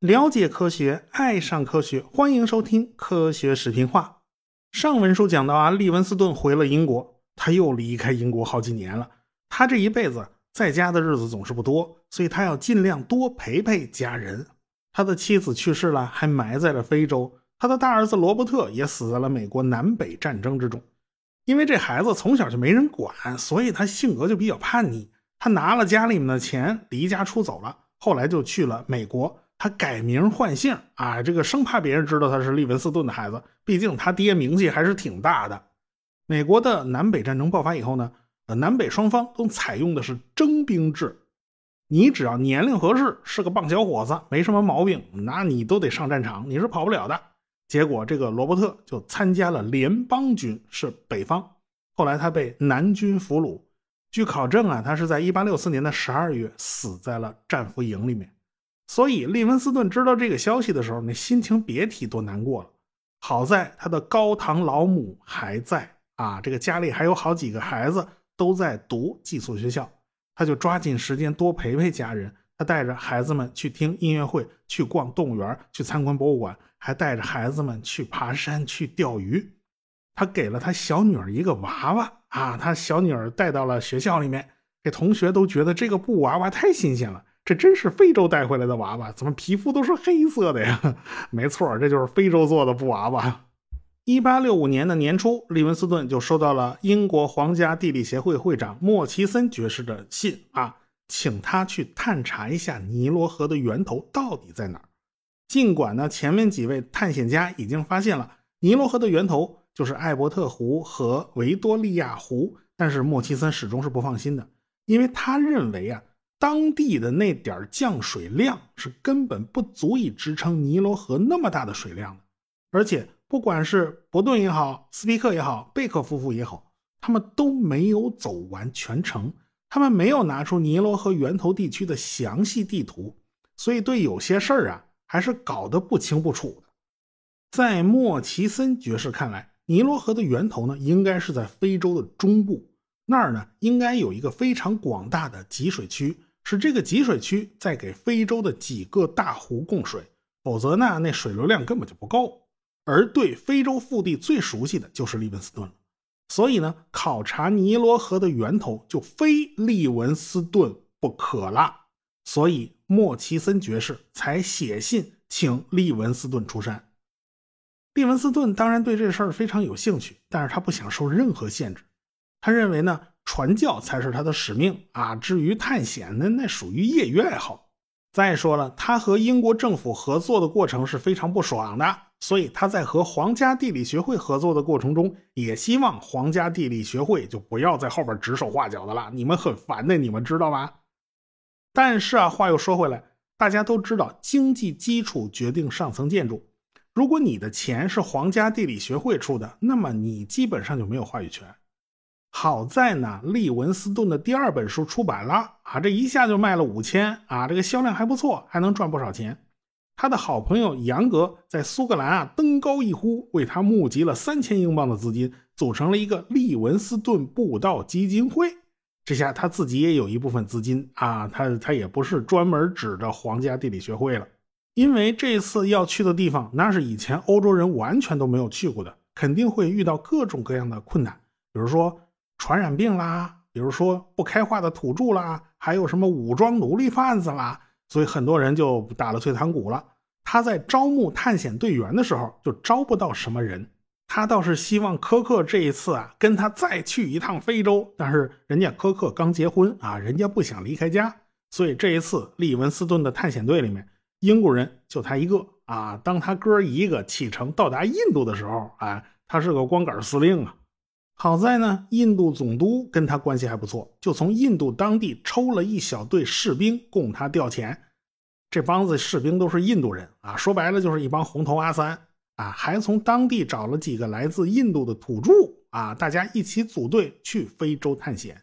了解科学，爱上科学，欢迎收听《科学视频化》。上文书讲到啊，利文斯顿回了英国，他又离开英国好几年了。他这一辈子在家的日子总是不多，所以他要尽量多陪陪家人。他的妻子去世了，还埋在了非洲。他的大儿子罗伯特也死在了美国南北战争之中。因为这孩子从小就没人管，所以他性格就比较叛逆。他拿了家里面的钱，离家出走了，后来就去了美国。他改名换姓啊，这个生怕别人知道他是利文斯顿的孩子，毕竟他爹名气还是挺大的。美国的南北战争爆发以后呢，呃，南北双方都采用的是征兵制，你只要年龄合适，是个棒小伙子，没什么毛病，那你都得上战场，你是跑不了的。结果这个罗伯特就参加了联邦军，是北方，后来他被南军俘虏。据考证啊，他是在1864年的12月死在了战俘营里面。所以，利文斯顿知道这个消息的时候，那心情别提多难过了。好在他的高堂老母还在啊，这个家里还有好几个孩子都在读寄宿学校，他就抓紧时间多陪陪家人。他带着孩子们去听音乐会，去逛动物园，去参观博物馆，还带着孩子们去爬山、去钓鱼。他给了他小女儿一个娃娃啊，他小女儿带到了学校里面，这同学都觉得这个布娃娃太新鲜了。这真是非洲带回来的娃娃，怎么皮肤都是黑色的呀？没错，这就是非洲做的布娃娃。一八六五年的年初，利文斯顿就收到了英国皇家地理协会会长莫奇森爵士的信啊，请他去探查一下尼罗河的源头到底在哪儿。尽管呢，前面几位探险家已经发现了尼罗河的源头就是艾伯特湖和维多利亚湖，但是莫奇森始终是不放心的，因为他认为啊。当地的那点降水量是根本不足以支撑尼罗河那么大的水量的，而且不管是伯顿也好，斯皮克也好，贝克夫妇也好，他们都没有走完全程，他们没有拿出尼罗河源头地区的详细地图，所以对有些事儿啊还是搞得不清不楚的。在莫奇森爵士看来，尼罗河的源头呢应该是在非洲的中部那儿呢，应该有一个非常广大的集水区。是这个集水区在给非洲的几个大湖供水，否则呢，那水流量根本就不够。而对非洲腹地最熟悉的就是利文斯顿了，所以呢，考察尼罗河的源头就非利文斯顿不可了。所以莫奇森爵士才写信请利文斯顿出山。利文斯顿当然对这事儿非常有兴趣，但是他不想受任何限制，他认为呢。传教才是他的使命啊！至于探险，那那属于业余爱好。再说了，他和英国政府合作的过程是非常不爽的，所以他在和皇家地理学会合作的过程中，也希望皇家地理学会就不要在后边指手画脚的了。你们很烦的，你们知道吗？但是啊，话又说回来，大家都知道，经济基础决定上层建筑。如果你的钱是皇家地理学会出的，那么你基本上就没有话语权。好在呢，利文斯顿的第二本书出版了啊，这一下就卖了五千啊，这个销量还不错，还能赚不少钱。他的好朋友杨格在苏格兰啊登高一呼，为他募集了三千英镑的资金，组成了一个利文斯顿布道基金会。这下他自己也有一部分资金啊，他他也不是专门指着皇家地理学会了，因为这次要去的地方那是以前欧洲人完全都没有去过的，肯定会遇到各种各样的困难，比如说。传染病啦，比如说不开化的土著啦，还有什么武装奴隶贩子啦，所以很多人就打了退堂鼓了。他在招募探险队员的时候就招不到什么人，他倒是希望科克这一次啊跟他再去一趟非洲，但是人家科克刚结婚啊，人家不想离开家，所以这一次利文斯顿的探险队里面，英国人就他一个啊。当他哥一个启程到达印度的时候，啊，他是个光杆司令啊。好在呢，印度总督跟他关系还不错，就从印度当地抽了一小队士兵供他调遣。这帮子士兵都是印度人啊，说白了就是一帮红头阿三啊。还从当地找了几个来自印度的土著啊，大家一起组队去非洲探险。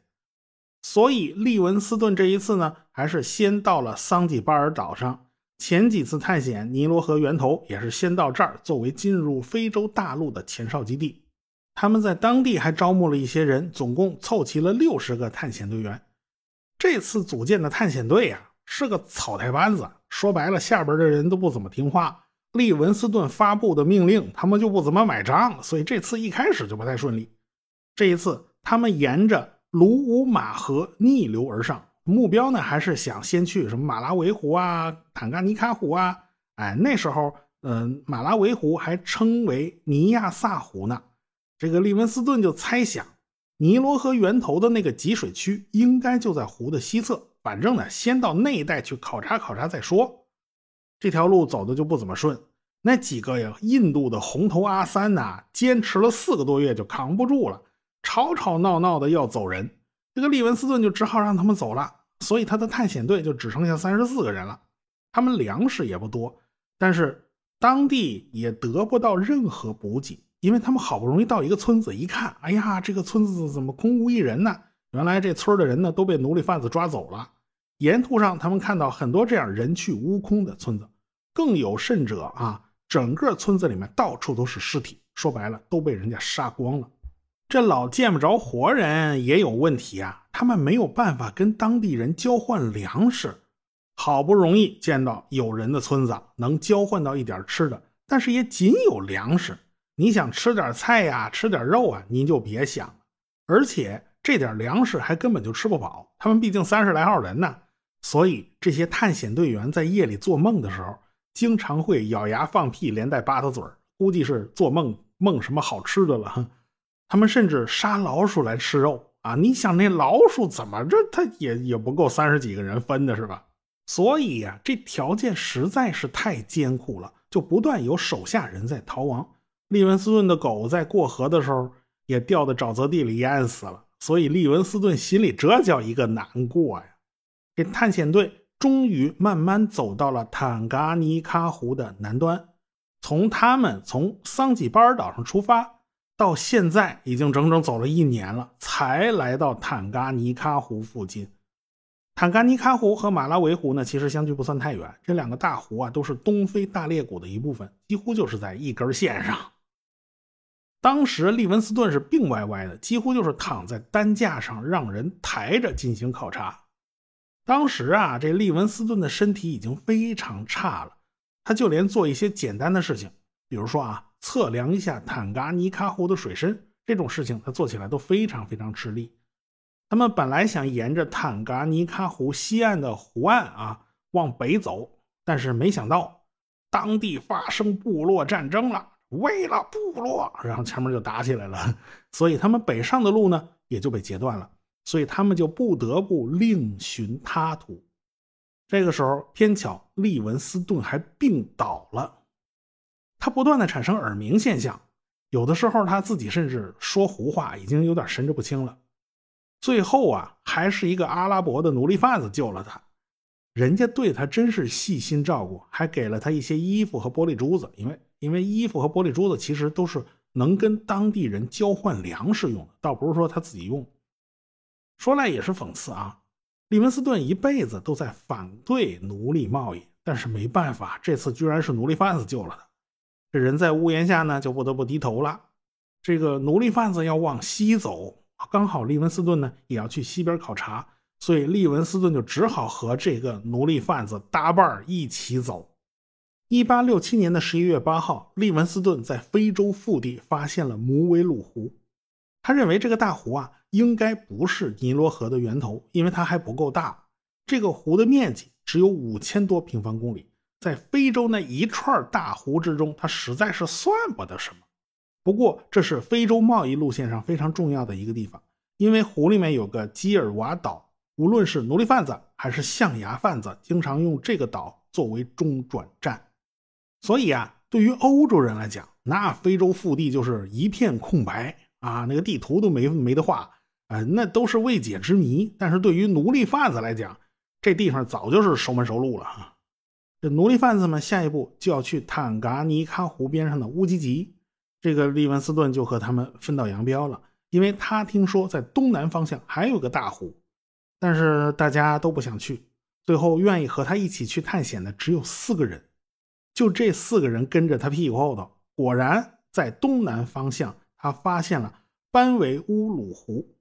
所以利文斯顿这一次呢，还是先到了桑吉巴尔岛上。前几次探险尼罗河源头也是先到这儿，作为进入非洲大陆的前哨基地。他们在当地还招募了一些人，总共凑齐了六十个探险队员。这次组建的探险队呀，是个草台班子。说白了，下边的人都不怎么听话。利文斯顿发布的命令，他们就不怎么买账，所以这次一开始就不太顺利。这一次，他们沿着卢武马河逆流而上，目标呢还是想先去什么马拉维湖啊、坦嘎尼卡湖啊。哎，那时候，嗯，马拉维湖还称为尼亚萨湖呢。这个利文斯顿就猜想，尼罗河源头的那个集水区应该就在湖的西侧。反正呢，先到那一带去考察考察再说。这条路走的就不怎么顺，那几个呀，印度的红头阿三呐，坚持了四个多月就扛不住了，吵吵闹闹的要走人。这个利文斯顿就只好让他们走了，所以他的探险队就只剩下三十四个人了。他们粮食也不多，但是当地也得不到任何补给，因为他们好不容易到一个村子，一看，哎呀，这个村子怎么空无一人呢？原来这村的人呢都被奴隶贩子抓走了。沿途上，他们看到很多这样人去屋空的村子，更有甚者啊，整个村子里面到处都是尸体。说白了，都被人家杀光了。这老见不着活人也有问题啊，他们没有办法跟当地人交换粮食。好不容易见到有人的村子能交换到一点吃的，但是也仅有粮食。你想吃点菜呀，吃点肉啊，您就别想了。而且这点粮食还根本就吃不饱，他们毕竟三十来号人呢。所以，这些探险队员在夜里做梦的时候，经常会咬牙放屁，连带吧嗒嘴儿估计是做梦梦什么好吃的了。他们甚至杀老鼠来吃肉啊！你想，那老鼠怎么着，它也也不够三十几个人分的，是吧？所以呀，这条件实在是太艰苦了，就不断有手下人在逃亡。利文斯顿的狗在过河的时候也掉到沼泽地里淹死了，所以利文斯顿心里这叫一个难过呀。这探险队终于慢慢走到了坦嘎尼喀湖的南端。从他们从桑吉巴尔岛上出发，到现在已经整整走了一年了，才来到坦嘎尼喀湖附近。坦嘎尼喀湖和马拉维湖呢，其实相距不算太远。这两个大湖啊，都是东非大裂谷的一部分，几乎就是在一根线上。当时利文斯顿是病歪歪的，几乎就是躺在担架上，让人抬着进行考察。当时啊，这利文斯顿的身体已经非常差了，他就连做一些简单的事情，比如说啊，测量一下坦嘎尼卡湖的水深这种事情，他做起来都非常非常吃力。他们本来想沿着坦嘎尼卡湖西岸的湖岸啊往北走，但是没想到当地发生部落战争了，为了部落，然后前面就打起来了，所以他们北上的路呢也就被截断了。所以他们就不得不另寻他途。这个时候，偏巧利文斯顿还病倒了，他不断的产生耳鸣现象，有的时候他自己甚至说胡话，已经有点神志不清了。最后啊，还是一个阿拉伯的奴隶贩子救了他，人家对他真是细心照顾，还给了他一些衣服和玻璃珠子，因为因为衣服和玻璃珠子其实都是能跟当地人交换粮食用的，倒不是说他自己用。说来也是讽刺啊，利文斯顿一辈子都在反对奴隶贸易，但是没办法，这次居然是奴隶贩子救了他。这人在屋檐下呢，就不得不低头了。这个奴隶贩子要往西走，刚好利文斯顿呢也要去西边考察，所以利文斯顿就只好和这个奴隶贩子搭伴一起走。一八六七年的十一月八号，利文斯顿在非洲腹地发现了姆维鲁湖。他认为这个大湖啊，应该不是尼罗河的源头，因为它还不够大。这个湖的面积只有五千多平方公里，在非洲那一串大湖之中，它实在是算不得什么。不过，这是非洲贸易路线上非常重要的一个地方，因为湖里面有个基尔瓦岛，无论是奴隶贩子还是象牙贩子，经常用这个岛作为中转站。所以啊，对于欧洲人来讲，那非洲腹地就是一片空白。啊，那个地图都没没得画，啊，那都是未解之谜。但是对于奴隶贩子来讲，这地方早就是熟门熟路了哈。这奴隶贩子们下一步就要去坦噶尼喀湖边上的乌吉吉，这个利文斯顿就和他们分道扬镳了，因为他听说在东南方向还有个大湖，但是大家都不想去。最后愿意和他一起去探险的只有四个人，就这四个人跟着他屁股后头，果然在东南方向。他发现了班维乌鲁湖，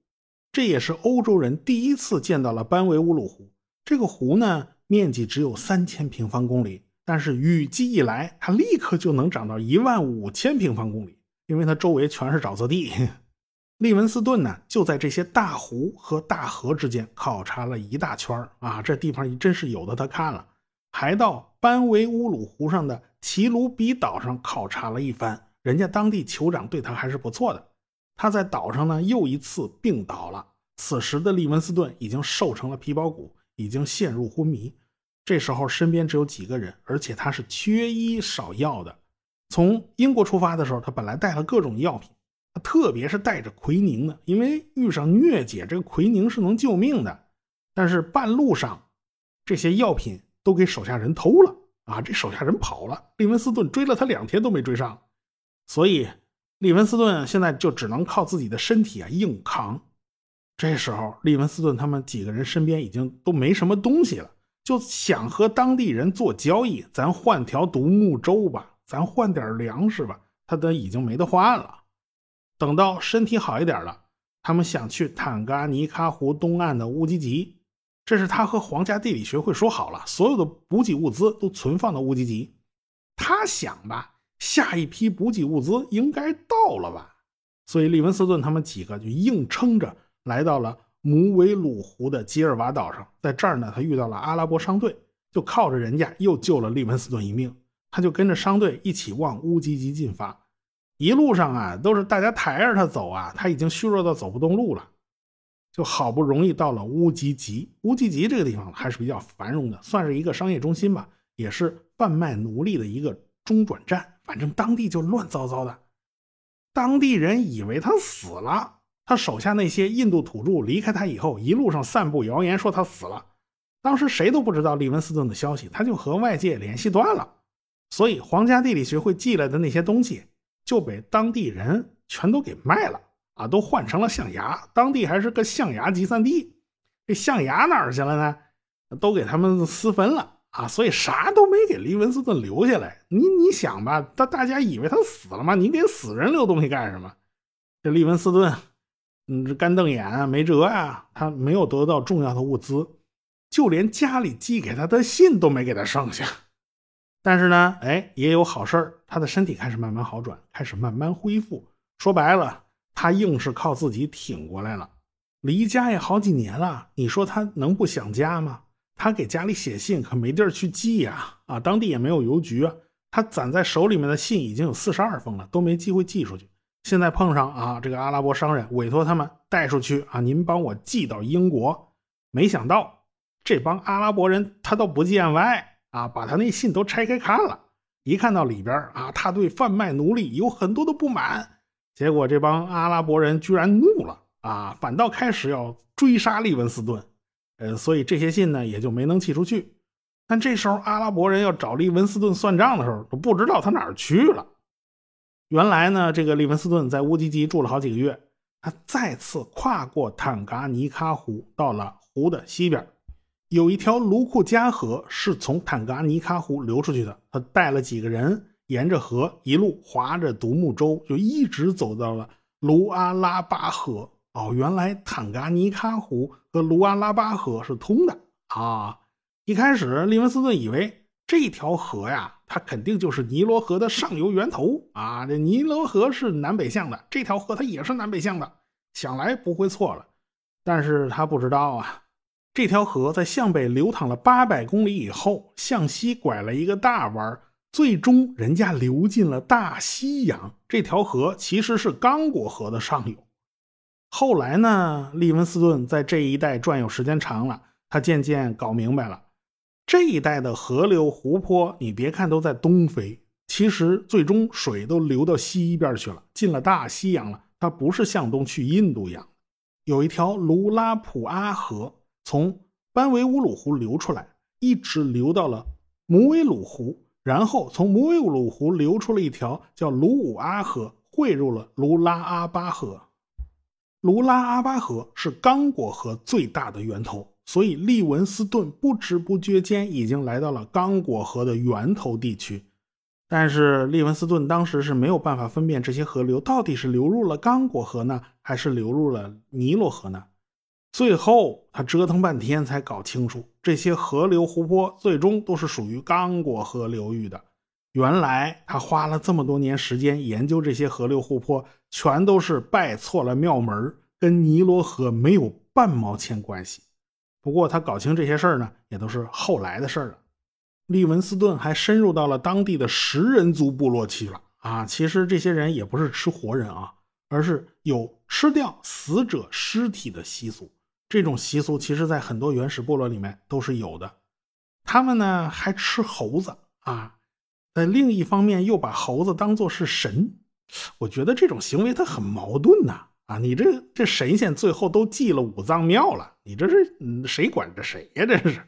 这也是欧洲人第一次见到了班维乌鲁湖。这个湖呢，面积只有三千平方公里，但是雨季一来，它立刻就能涨到一万五千平方公里，因为它周围全是沼泽地。利文斯顿呢，就在这些大湖和大河之间考察了一大圈啊，这地方真是有的他看了，还到班维乌鲁湖上的奇鲁比岛上考察了一番。人家当地酋长对他还是不错的。他在岛上呢，又一次病倒了。此时的利文斯顿已经瘦成了皮包骨。已经陷入昏迷，这时候身边只有几个人，而且他是缺医少药的。从英国出发的时候，他本来带了各种药品，特别是带着奎宁的，因为遇上疟疾，这个奎宁是能救命的。但是半路上，这些药品都给手下人偷了啊！这手下人跑了，利文斯顿追了他两天都没追上，所以利文斯顿现在就只能靠自己的身体啊硬扛。这时候，利文斯顿他们几个人身边已经都没什么东西了，就想和当地人做交易，咱换条独木舟吧，咱换点粮食吧。他都已经没得换了。等到身体好一点了，他们想去坦嘎尼卡湖东岸的乌吉吉，这是他和皇家地理学会说好了，所有的补给物资都存放到乌吉吉。他想吧，下一批补给物资应该到了吧，所以利文斯顿他们几个就硬撑着。来到了姆维鲁湖的吉尔瓦岛上，在这儿呢，他遇到了阿拉伯商队，就靠着人家又救了利文斯顿一命。他就跟着商队一起往乌吉吉进发。一路上啊，都是大家抬着他走啊，他已经虚弱到走不动路了。就好不容易到了乌吉吉，乌吉吉这个地方还是比较繁荣的，算是一个商业中心吧，也是贩卖奴隶的一个中转站。反正当地就乱糟糟的，当地人以为他死了。他手下那些印度土著离开他以后，一路上散布谣言说他死了。当时谁都不知道利文斯顿的消息，他就和外界联系断了。所以皇家地理学会寄来的那些东西就被当地人全都给卖了啊，都换成了象牙。当地还是个象牙集散地，这象牙哪儿去了呢？都给他们私分了啊，所以啥都没给利文斯顿留下来。你你想吧，大大家以为他死了吗？你给死人留东西干什么？这利文斯顿。嗯，干瞪眼啊，没辙呀，他没有得到重要的物资，就连家里寄给他的信都没给他剩下。但是呢，哎，也有好事儿，他的身体开始慢慢好转，开始慢慢恢复。说白了，他硬是靠自己挺过来了。离家也好几年了，你说他能不想家吗？他给家里写信可没地儿去寄呀，啊，当地也没有邮局啊。他攒在手里面的信已经有四十二封了，都没机会寄出去。现在碰上啊，这个阿拉伯商人委托他们带出去啊，您帮我寄到英国。没想到这帮阿拉伯人他都不见外啊，把他那信都拆开看了，一看到里边啊，他对贩卖奴隶有很多的不满。结果这帮阿拉伯人居然怒了啊，反倒开始要追杀利文斯顿。呃，所以这些信呢也就没能寄出去。但这时候阿拉伯人要找利文斯顿算账的时候，都不知道他哪儿去了。原来呢，这个利文斯顿在乌吉吉住了好几个月，他再次跨过坦噶尼卡湖，到了湖的西边，有一条卢库加河是从坦噶尼卡湖流出去的。他带了几个人，沿着河一路划着独木舟，就一直走到了卢阿拉巴河。哦，原来坦噶尼喀湖和卢阿拉巴河是通的啊！一开始利文斯顿以为这条河呀。它肯定就是尼罗河的上游源头啊！这尼罗河是南北向的，这条河它也是南北向的，想来不会错了。但是他不知道啊，这条河在向北流淌了八百公里以后，向西拐了一个大弯，最终人家流进了大西洋。这条河其实是刚果河的上游。后来呢，利文斯顿在这一带转悠时间长了，他渐渐搞明白了。这一带的河流、湖泊，你别看都在东非，其实最终水都流到西边去了，进了大西洋了。它不是向东去印度洋。有一条卢拉普阿河从班维乌鲁湖流出来，一直流到了姆维鲁湖，然后从姆维鲁湖流出了一条叫卢武阿河，汇入了卢拉阿巴河。卢拉阿巴河是刚果河最大的源头。所以，利文斯顿不知不觉间已经来到了刚果河的源头地区。但是利文斯顿当时是没有办法分辨这些河流到底是流入了刚果河呢，还是流入了尼罗河呢？最后他折腾半天才搞清楚，这些河流湖泊最终都是属于刚果河流域的。原来他花了这么多年时间研究这些河流湖泊，全都是拜错了庙门，跟尼罗河没有半毛钱关系。不过他搞清这些事儿呢，也都是后来的事儿了。利文斯顿还深入到了当地的食人族部落去了啊！其实这些人也不是吃活人啊，而是有吃掉死者尸体的习俗。这种习俗其实在很多原始部落里面都是有的。他们呢还吃猴子啊。在另一方面，又把猴子当作是神，我觉得这种行为它很矛盾呐！啊，你这这神仙最后都祭了五脏庙了，你这是谁管着谁呀？这是，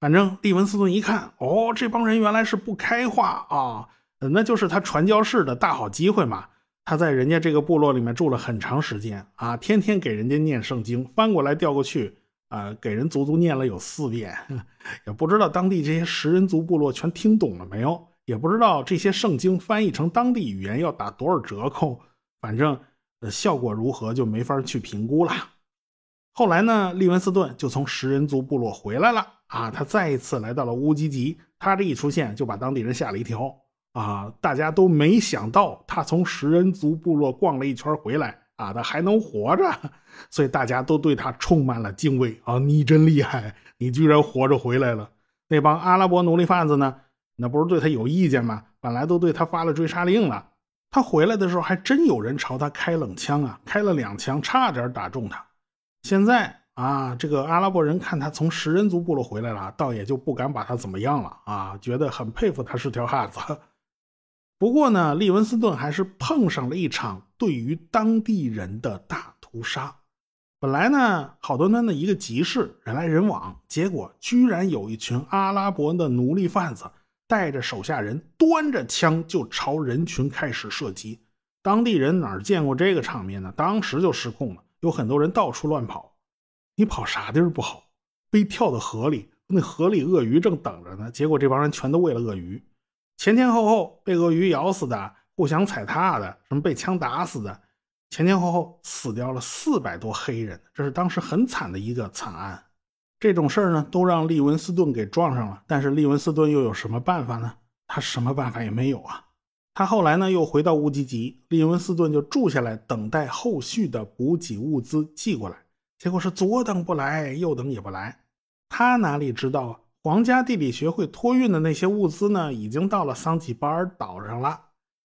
反正利文斯顿一看，哦，这帮人原来是不开化啊，那就是他传教士的大好机会嘛。他在人家这个部落里面住了很长时间啊，天天给人家念圣经，翻过来调过去啊，给人足足念了有四遍，也不知道当地这些食人族部落全听懂了没有。也不知道这些圣经翻译成当地语言要打多少折扣，反正呃效果如何就没法去评估了。后来呢，利文斯顿就从食人族部落回来了啊，他再一次来到了乌吉吉，他这一出现就把当地人吓了一跳啊，大家都没想到他从食人族部落逛了一圈回来啊，他还能活着，所以大家都对他充满了敬畏啊，你真厉害，你居然活着回来了。那帮阿拉伯奴隶贩子呢？那不是对他有意见吗？本来都对他发了追杀令了。他回来的时候，还真有人朝他开冷枪啊，开了两枪，差点打中他。现在啊，这个阿拉伯人看他从食人族部落回来了，倒也就不敢把他怎么样了啊，觉得很佩服他是条汉子。不过呢，利文斯顿还是碰上了一场对于当地人的大屠杀。本来呢，好端端的一个集市，人来人往，结果居然有一群阿拉伯的奴隶贩子。带着手下人，端着枪就朝人群开始射击。当地人哪见过这个场面呢？当时就失控了，有很多人到处乱跑。你跑啥地儿不好？非跳到河里，那河里鳄鱼正等着呢。结果这帮人全都喂了鳄鱼，前前后后被鳄鱼咬死的，互相踩踏的，什么被枪打死的，前前后后死掉了四百多黑人，这是当时很惨的一个惨案。这种事儿呢，都让利文斯顿给撞上了。但是利文斯顿又有什么办法呢？他什么办法也没有啊。他后来呢，又回到乌吉吉，利文斯顿就住下来，等待后续的补给物资寄过来。结果是左等不来，右等也不来。他哪里知道啊？皇家地理学会托运的那些物资呢，已经到了桑吉巴尔岛上了。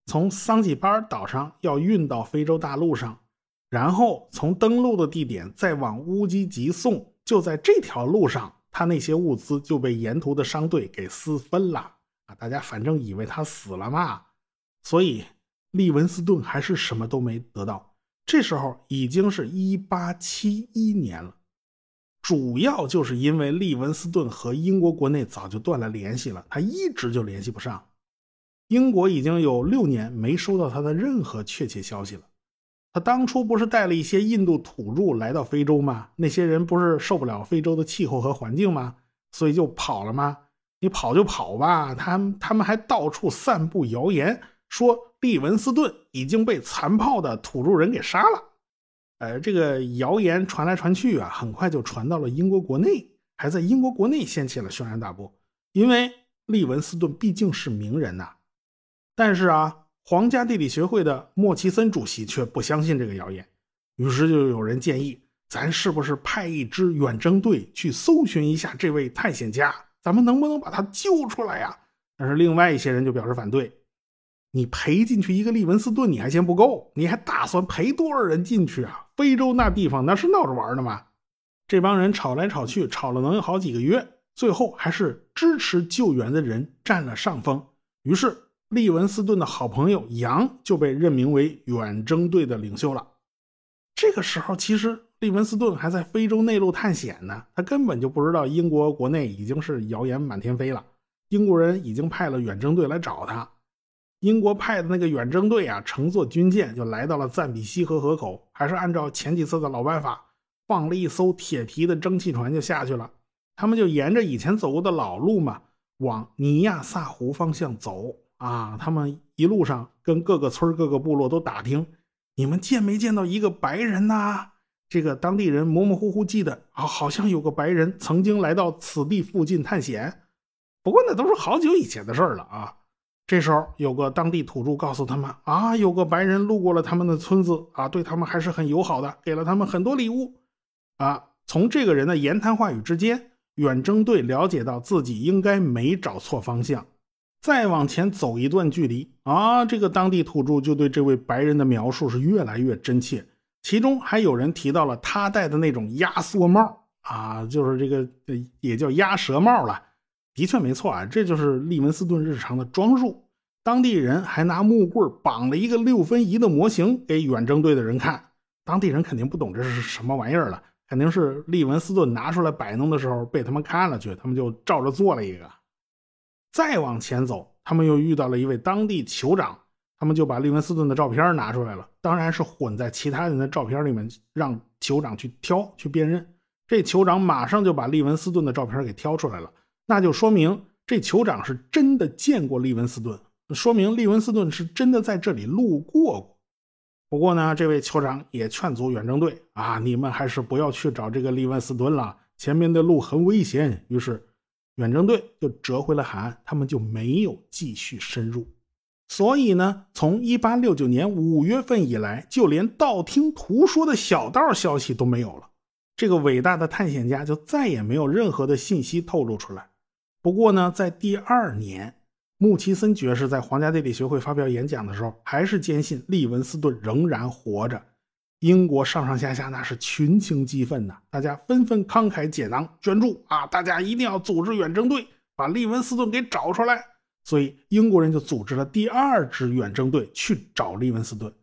从桑吉巴尔岛上要运到非洲大陆上，然后从登陆的地点再往乌吉吉送。就在这条路上，他那些物资就被沿途的商队给私分了啊！大家反正以为他死了嘛，所以利文斯顿还是什么都没得到。这时候已经是一八七一年了，主要就是因为利文斯顿和英国国内早就断了联系了，他一直就联系不上。英国已经有六年没收到他的任何确切消息了。他当初不是带了一些印度土著来到非洲吗？那些人不是受不了非洲的气候和环境吗？所以就跑了吗？你跑就跑吧。他他们还到处散布谣言，说利文斯顿已经被残暴的土著人给杀了。呃，这个谣言传来传去啊，很快就传到了英国国内，还在英国国内掀起了轩然大波。因为利文斯顿毕竟是名人呐。但是啊。皇家地理学会的莫奇森主席却不相信这个谣言，于是就有人建议：咱是不是派一支远征队去搜寻一下这位探险家？咱们能不能把他救出来呀？但是另外一些人就表示反对。你赔进去一个利文斯顿，你还嫌不够？你还打算赔多少人进去啊？非洲那地方那是闹着玩的吗？这帮人吵来吵去，吵了能有好几个月，最后还是支持救援的人占了上风。于是。利文斯顿的好朋友杨就被任命为远征队的领袖了。这个时候，其实利文斯顿还在非洲内陆探险呢，他根本就不知道英国国内已经是谣言满天飞了。英国人已经派了远征队来找他。英国派的那个远征队啊，乘坐军舰就来到了赞比西河河口，还是按照前几次的老办法，放了一艘铁皮的蒸汽船就下去了。他们就沿着以前走过的老路嘛，往尼亚萨湖方向走。啊，他们一路上跟各个村各个部落都打听，你们见没见到一个白人呐？这个当地人模模糊糊记得啊，好像有个白人曾经来到此地附近探险。不过那都是好久以前的事了啊。这时候有个当地土著告诉他们啊，有个白人路过了他们的村子啊，对他们还是很友好的，给了他们很多礼物啊。从这个人的言谈话语之间，远征队了解到自己应该没找错方向。再往前走一段距离啊，这个当地土著就对这位白人的描述是越来越真切。其中还有人提到了他戴的那种压缩帽啊，就是这个也叫鸭舌帽了。的确没错啊，这就是利文斯顿日常的装束。当地人还拿木棍绑了一个六分仪的模型给远征队的人看。当地人肯定不懂这是什么玩意儿了，肯定是利文斯顿拿出来摆弄的时候被他们看了去，他们就照着做了一个。再往前走，他们又遇到了一位当地酋长，他们就把利文斯顿的照片拿出来了，当然是混在其他人的照片里面，让酋长去挑去辨认。这酋长马上就把利文斯顿的照片给挑出来了，那就说明这酋长是真的见过利文斯顿，说明利文斯顿是真的在这里路过过。不过呢，这位酋长也劝阻远征队啊，你们还是不要去找这个利文斯顿了，前面的路很危险。于是。远征队就折回了海岸，他们就没有继续深入。所以呢，从1869年5月份以来，就连道听途说的小道消息都没有了。这个伟大的探险家就再也没有任何的信息透露出来。不过呢，在第二年，穆奇森爵士在皇家地理学会发表演讲的时候，还是坚信利文斯顿仍然活着。英国上上下下那是群情激愤呐，大家纷纷慷慨解囊捐助啊！大家一定要组织远征队，把利文斯顿给找出来。所以英国人就组织了第二支远征队去找利文斯顿。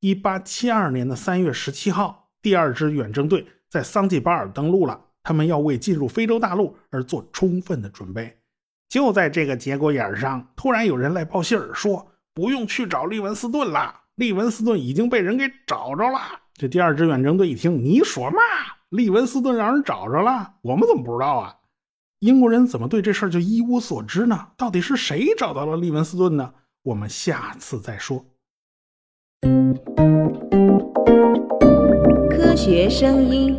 一八七二年的三月十七号，第二支远征队在桑吉巴尔登陆了，他们要为进入非洲大陆而做充分的准备。就在这个节骨眼上，突然有人来报信儿说，不用去找利文斯顿了，利文斯顿已经被人给找着了。这第二支远征队一听，你说嘛？利文斯顿让人找着了，我们怎么不知道啊？英国人怎么对这事儿就一无所知呢？到底是谁找到了利文斯顿呢？我们下次再说。科学声音。